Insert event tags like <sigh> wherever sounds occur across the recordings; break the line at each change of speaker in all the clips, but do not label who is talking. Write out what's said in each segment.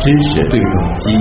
知识对撞机。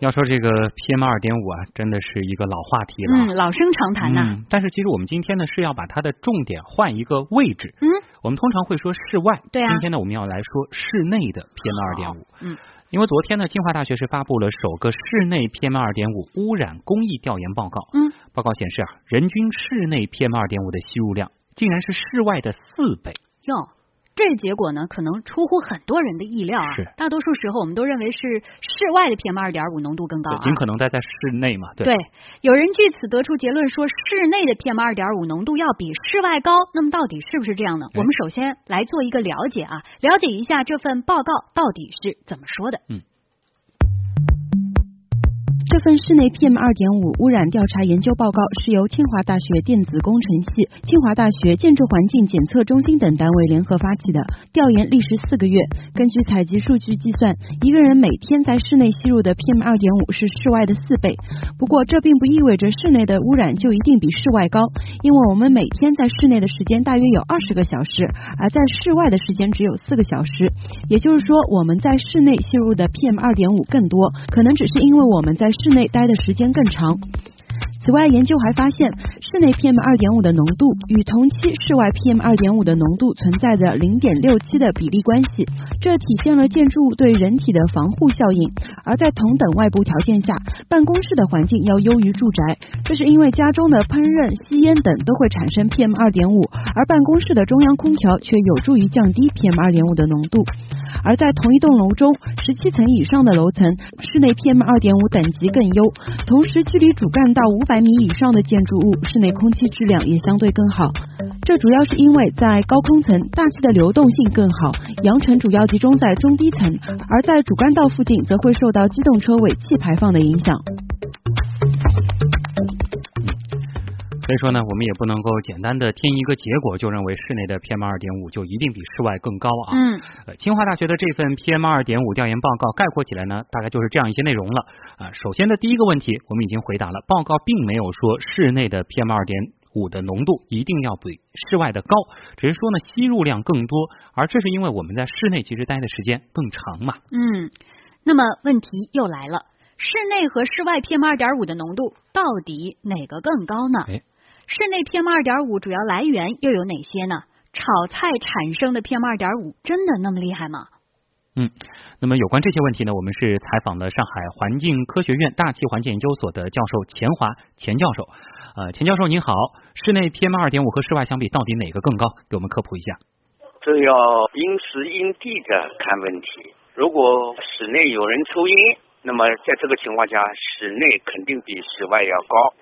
要说这个 PM 二点五啊，真的是一个老话题了，
嗯，老生常谈呐、
嗯，但是其实我们今天呢是要把它的重点换一个位置。
嗯，
我们通常会说室外，
对啊
今天呢我们要来说室内的 PM 二点五。
嗯，
因为昨天呢，清华大学是发布了首个室内 PM 二点五污染公益调研报告。
嗯，
报告显示啊，人均室内 PM 二点五的吸入量竟然是室外的四倍。
哟，这结果呢，可能出乎很多人的意料啊。
是
大多数时候我们都认为是室外的 PM 二点五浓度更高、啊，
尽可能待在室内嘛。对。
对，有人据此得出结论说，室内的 PM 二点五浓度要比室外高。那么到底是不是这样呢？
哎
我们首先来做一个了解啊，了解一下这份报告到底是怎么说的。
这份室内 PM 二点五污染调查研究报告是由清华大学电子工程系、清华大学建筑环境检测中心等单位联合发起的。调研历时四个月，根据采集数据计算，一个人每天在室内吸入的 PM 二点五是室外的四倍。不过，这并不意味着室内的污染就一定比室外高，因为我们每天在室内的时间大约有二十个小时，而在室外的时间只有四个小时。也就是说，我们在室内吸入的 PM 二点五更多，可能只是因为我们在室室内待的时间更长。此外，研究还发现，室内 PM 二点五的浓度与同期室外 PM 二点五的浓度存在着零点六七的比例关系，这体现了建筑物对人体的防护效应。而在同等外部条件下，办公室的环境要优于住宅，这是因为家中的烹饪、吸烟等都会产生 PM 二点五，而办公室的中央空调却有助于降低 PM 二点五的浓度。而在同一栋楼中，十七层以上的楼层，室内 PM 二点五等级更优，同时距离主干道五百米以上的建筑物，室内空气质量也相对更好。这主要是因为在高空层，大气的流动性更好，扬尘主要集中在中低层，而在主干道附近则会受到机动车尾气排放的影响。
所以说呢，我们也不能够简单的听一个结果就认为室内的 PM 二点五就一定比室外更高啊。
嗯，
呃，清华大学的这份 PM 二点五调研报告概括起来呢，大概就是这样一些内容了啊。首先的第一个问题我们已经回答了，报告并没有说室内的 PM 二点五的浓度一定要比室外的高，只是说呢吸入量更多，而这是因为我们在室内其实待的时间更长嘛。
嗯，那么问题又来了，室内和室外 PM 二点五的浓度到底哪个更高呢？
哎
室内 PM 二点五主要来源又有哪些呢？炒菜产生的 PM 二点五真的那么厉害吗？
嗯，那么有关这些问题呢，我们是采访了上海环境科学院大气环境研究所的教授钱华钱教授。呃，钱教授您好，室内 PM 二点五和室外相比，到底哪个更高？给我们科普一下。
这要因时因地的看问题。如果室内有人抽烟，那么在这个情况下，室内肯定比室外要高。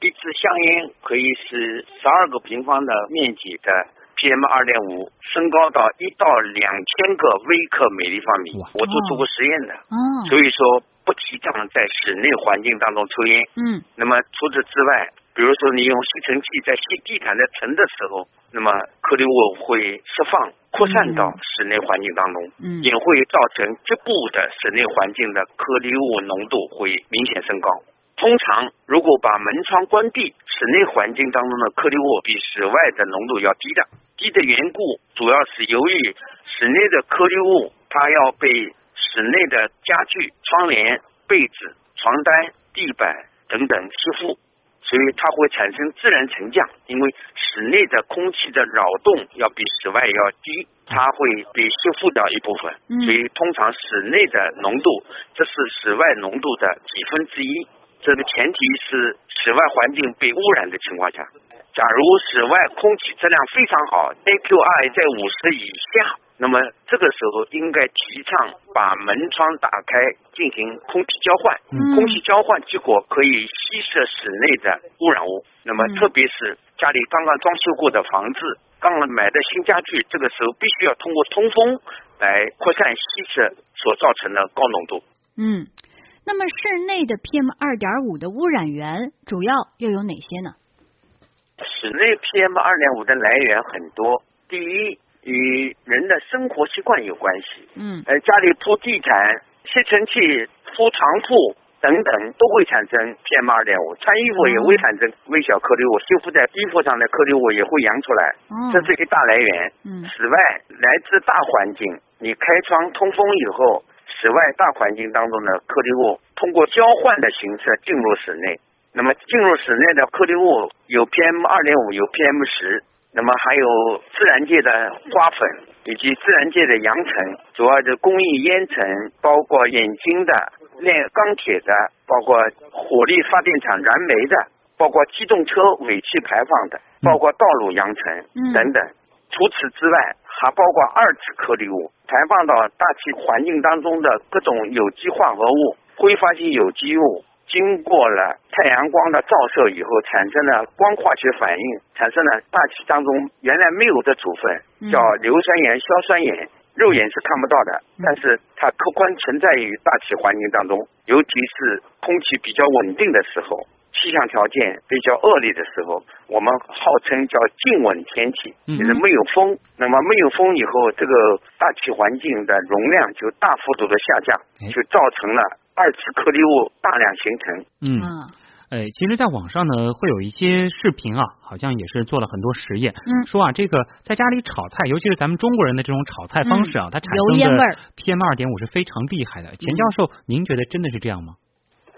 一支香烟可以使十二个平方的面积的 PM 二点五升高到一到两千个微克每立方米。我都做过实验的，
哦，
所以说不提倡在室内环境当中抽烟。
嗯
那么除此之外，比如说你用吸尘器在吸地毯的尘的时候，那么颗粒物会释放扩散到室内环境当中，
嗯
也会造成局部的室内环境的颗粒物浓度会明显升高。通常，如果把门窗关闭，室内环境当中的颗粒物比室外的浓度要低的。低的缘故，主要是由于室内的颗粒物它要被室内的家具、窗帘、被子、床单、地板等等吸附，所以它会产生自然沉降。因为室内的空气的扰动要比室外要低，它会被吸附掉一部分。
嗯
所以通常室内的浓度，这是室外浓度的几分之一。这个前提是室外环境被污染的情况下。假如室外空气质量非常好，AQI 在五十以下，那么这个时候应该提倡把门窗打开进行空气交换。
嗯
空气交换结果可以稀释室内的污染物。那么
嗯
特别是家里刚刚装修过的房子，刚刚买的新家具，这个时候必须要通过通风来扩散稀释所造成的高浓度。
嗯。那么室内的 PM 二点五的污染源主要又有哪些呢？
室内 PM 二点五的来源很多，第一与人的生活习惯有关系。
嗯
呃，家里铺地毯、吸尘器、铺床铺等等等都会产生 PM 二点五，穿衣服也会产生微小颗粒物，修复在衣服上的颗粒物也会扬出来，这是一个大来源。
嗯，
此外，来自大环境，你开窗通风以后，室外大环境当中的颗粒物通过交换的形式进入室内，那么进入室内的颗粒物有 PM 二点五，有 PM 十。那么还有自然界的花粉，以及自然界的扬尘，主要的工艺烟尘，包括冶金的、炼钢铁的，包括火力发电厂燃煤的，包括机动车尾气排放的，包括道路扬尘等等。除此之外，还包括二次颗粒物排放到大气环境当中的各种有机化合物、挥发性有机物。经过了太阳光的照射以后，产生了光化学反应，产生了大气当中原来没有的组分，叫硫酸盐、硝酸盐，肉眼是看不到的，但是它客观存在于大气环境当中，尤其是空气比较稳定的时候，气象条件比较恶劣的时候，我们号称叫静稳天气，就是没有风。那么没有风以后，这个大气环境的容量就大幅度的下降，就造成了。二次颗粒物大量形成。
嗯，哎，其实，在网上呢，会有一些视频啊，好像也是做了很多实验，嗯，说啊，这个在家里炒菜，尤其是咱们中国人的这种炒菜方式啊，它产生的 PM 二点五是非常厉害的。钱教授，您觉得真的是这样吗？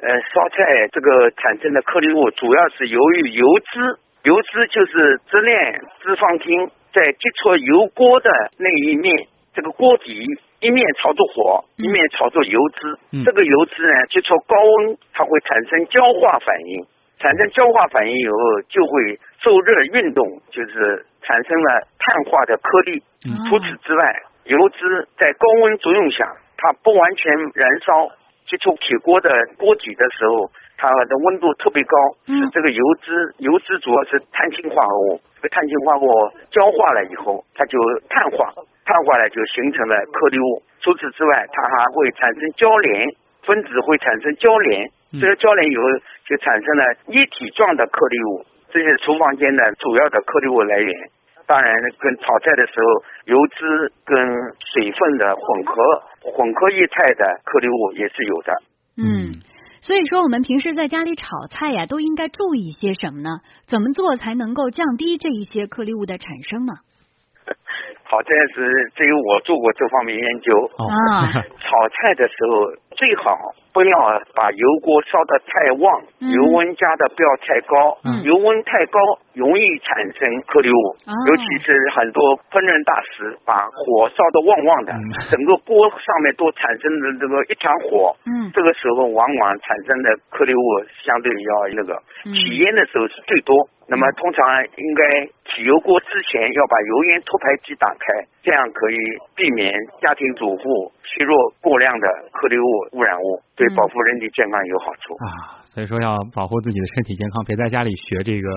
呃，烧菜这个产生的颗粒物，主要是由于油脂，油脂就是直链脂肪烃在接触油锅的那一面，这个锅底。一面朝着火，一面朝着油脂。这个油脂呢，接触高温，它会产生焦化反应。产生焦化反应以后，就会受热运动，就是产生了碳化的颗粒。除此之外，油脂在高温作用下，它不完全燃烧，接触铁锅的锅底的时候，它的温度特别高，使这个油脂，油脂主要是碳氢化合物。这个碳氢化合物焦化了以后，它就碳化。碳化了就形成了颗粒物。除此之外，它还会产生交联，分子会产生交联。这个交联以后就产生了液体状的颗粒物。这是厨房间的主要的颗粒物来源。当然，跟炒菜的时候油脂跟水分的混合、混合液态的颗粒物也是有的。
嗯，所以说我们平时在家里炒菜呀，都应该注意些什么呢？怎么做才能够降低这一些颗粒物的产生呢？<laughs>
好，这是只有我做过这方面研究。
啊，<laughs>
炒菜的时候最好。不要把油锅烧得太旺，油温加的不要太高，油温太高容易产生颗粒物，尤其是很多烹饪大师把火烧得旺旺的，整个锅上面都产生的这个一团火，这个时候往往产生的颗粒物相对要那个起烟的时候是最多。那么通常应该起油锅之前要把油烟脱排机打开，这样可以避免家庭主妇吸入过量的颗粒物污染物。对保护人体健康有好处
啊，所以说要保护自己的身体健康，别在家里学这个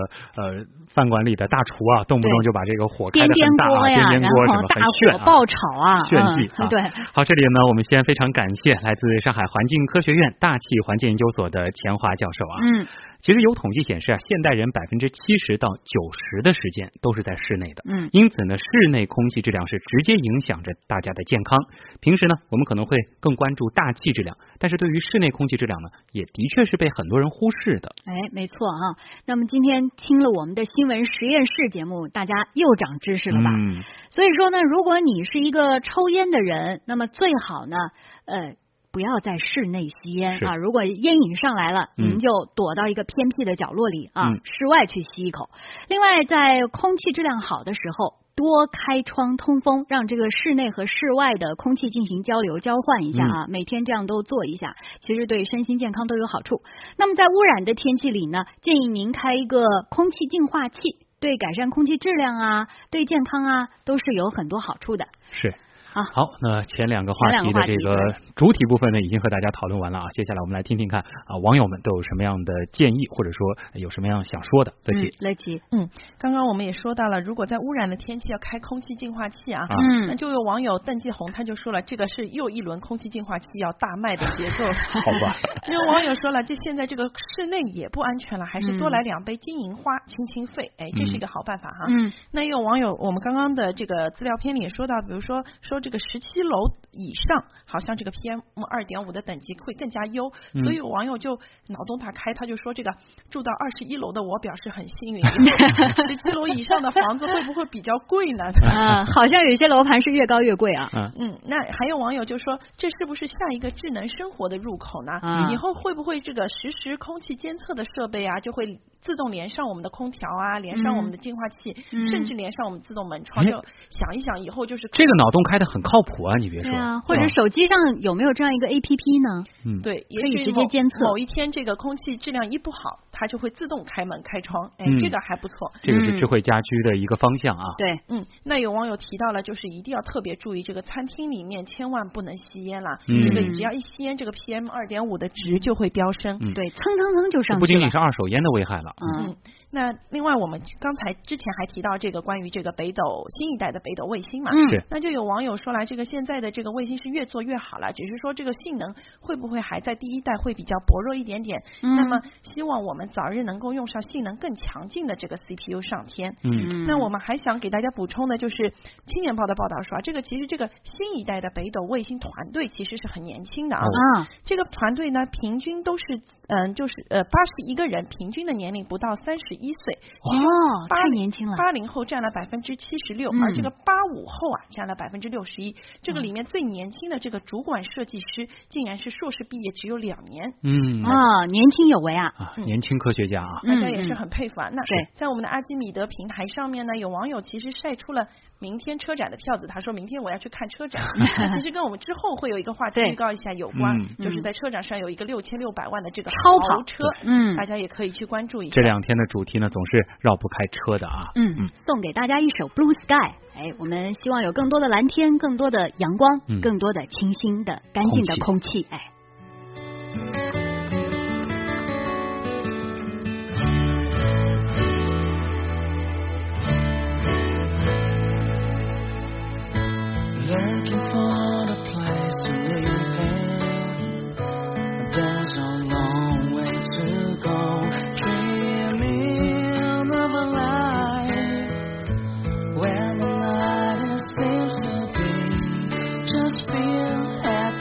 呃饭馆里的大厨啊，动不动就把这个火开的很大啊，颠颠锅什么
大火爆炒啊，
炫技 <laughs>
啊。对，
好，这里呢，我们先非常感谢来自上海环境科学院大气环境研究所的钱华教授啊。
嗯。
其实有统计显示啊，现代人百分之七十到九十的时间都是在室内的。
嗯。
因此呢，室内空气质量是直接影响着大家的健康。平时呢，我们可能会更关注大气质量，但是对于室内空气质量呢，也的确是被很多人忽视的。
哎，没错啊。那么今天听了我们的新闻实验室节目，大家又长知识了吧？
嗯。
所以说呢，如果你是一个抽烟的人，那么最好呢，呃。不要在室内吸烟啊！如果烟瘾上来了，您就躲到一个偏僻的角落里啊，室外去吸一口。另外，在空气质量好的时候，多开窗通风，让这个室内和室外的空气进行交流交换一下啊。每天这样都做一下，其实对身心健康都有好处。那么在污染的天气里呢，建议您开一个空气净化器，对改善空气质量啊，对健康啊，都是有很多好处的。
是。
好，
好，那前两个话题的这个主体部分呢，已经和大家讨论完了啊。接下来我们来听听看啊，网友们都有什么样的建议，或者说有什么样想说的。乐琪，
乐琪，
嗯，刚刚我们也说到了，如果在污染的天气要开空气净化器啊，
嗯，
那就有网友邓继红他就说了，这个是又一轮空气净化器要大卖的节奏。
好吧，<laughs>
有网友说了，这现在这个室内也不安全了，还是多来两杯金银花清清肺，哎，这是一个好办法哈。
嗯，
那有网友，我们刚刚的这个资料片里也说到，比如说说这个十七楼以上，好像这个 PM 二点五的等级会更加优，所以有网友就脑洞大开，他就说这个住到二十一楼的我表示很幸运，<laughs> 十七楼以上的房子会不会比较贵呢？
啊，好像有些楼盘是越高越贵啊。
嗯，那还有网友就说，这是不是下一个智能生活的入口呢？以后会不会这个实时空气监测的设备啊，就会自动连上我们的空调啊，连上我们的净化器，甚至连上我们自动门窗？就想一想，以后就是
这个脑洞开的很靠谱啊！你别说，
或者手机上有没有这样一个 A P P 呢？
嗯，对，
可以直接监测。
某一天这个空气质量一不好，它就会自动开门开窗。哎，这个还不错。
这个是智慧家居的一个方向啊。
对，
嗯，那有网友提到了，就是一定要特别注意，这个餐厅里面千万不能吸烟了。这个只要一吸烟，这个 P M 二点五的值就会飙升。
对，蹭蹭蹭就上去了。
不仅仅是二手烟的危害了。
嗯。那另外，我们刚才之前还提到这个关于这个北斗新一代的北斗卫星嘛，
嗯。
那就有网友说来，这个现在的这个卫星是越做越好了，只是说这个性能会不会还在第一代会比较薄弱一点点？嗯那么希望我们早日能够用上性能更强劲的这个 CPU 上天。
嗯。
那我们还想给大家补充的就是，《青年报》的报道说啊，这个其实这个新一代的北斗卫星团队其实是很年轻的啊。
啊。
这个团队呢，平均都是嗯，就是呃八十一个人，平均的年龄不到三十一岁。
哦，太年轻了。
八零后占了百分之七十六，而这个八五后啊占了百分之六十一。这个里面最年轻的这个主管设计师，竟然是硕士毕业，只有两年。
嗯
啊，年轻有为啊！
啊，年轻科学家啊，
大家也是很佩服啊。那
对，
在我们的阿基米德平台上面呢，有网友其实晒出了。明天车展的票子，他说明天我要去看车展。<laughs> 其实跟我们之后会有一个话题预告一下有关，就是在车展上有一个六千六百万的这个
超
跑车，
嗯，
大家也可以去关注一下。
这两天的主题呢，总是绕不开车的啊。
嗯嗯，送给大家一首 Blue Sky，哎，我们希望有更多的蓝天，更多的阳光，更多的清新的、干净的空气，哎。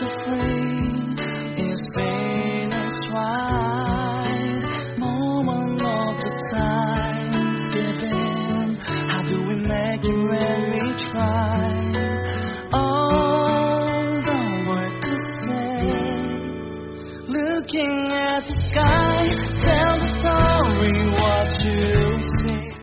To free.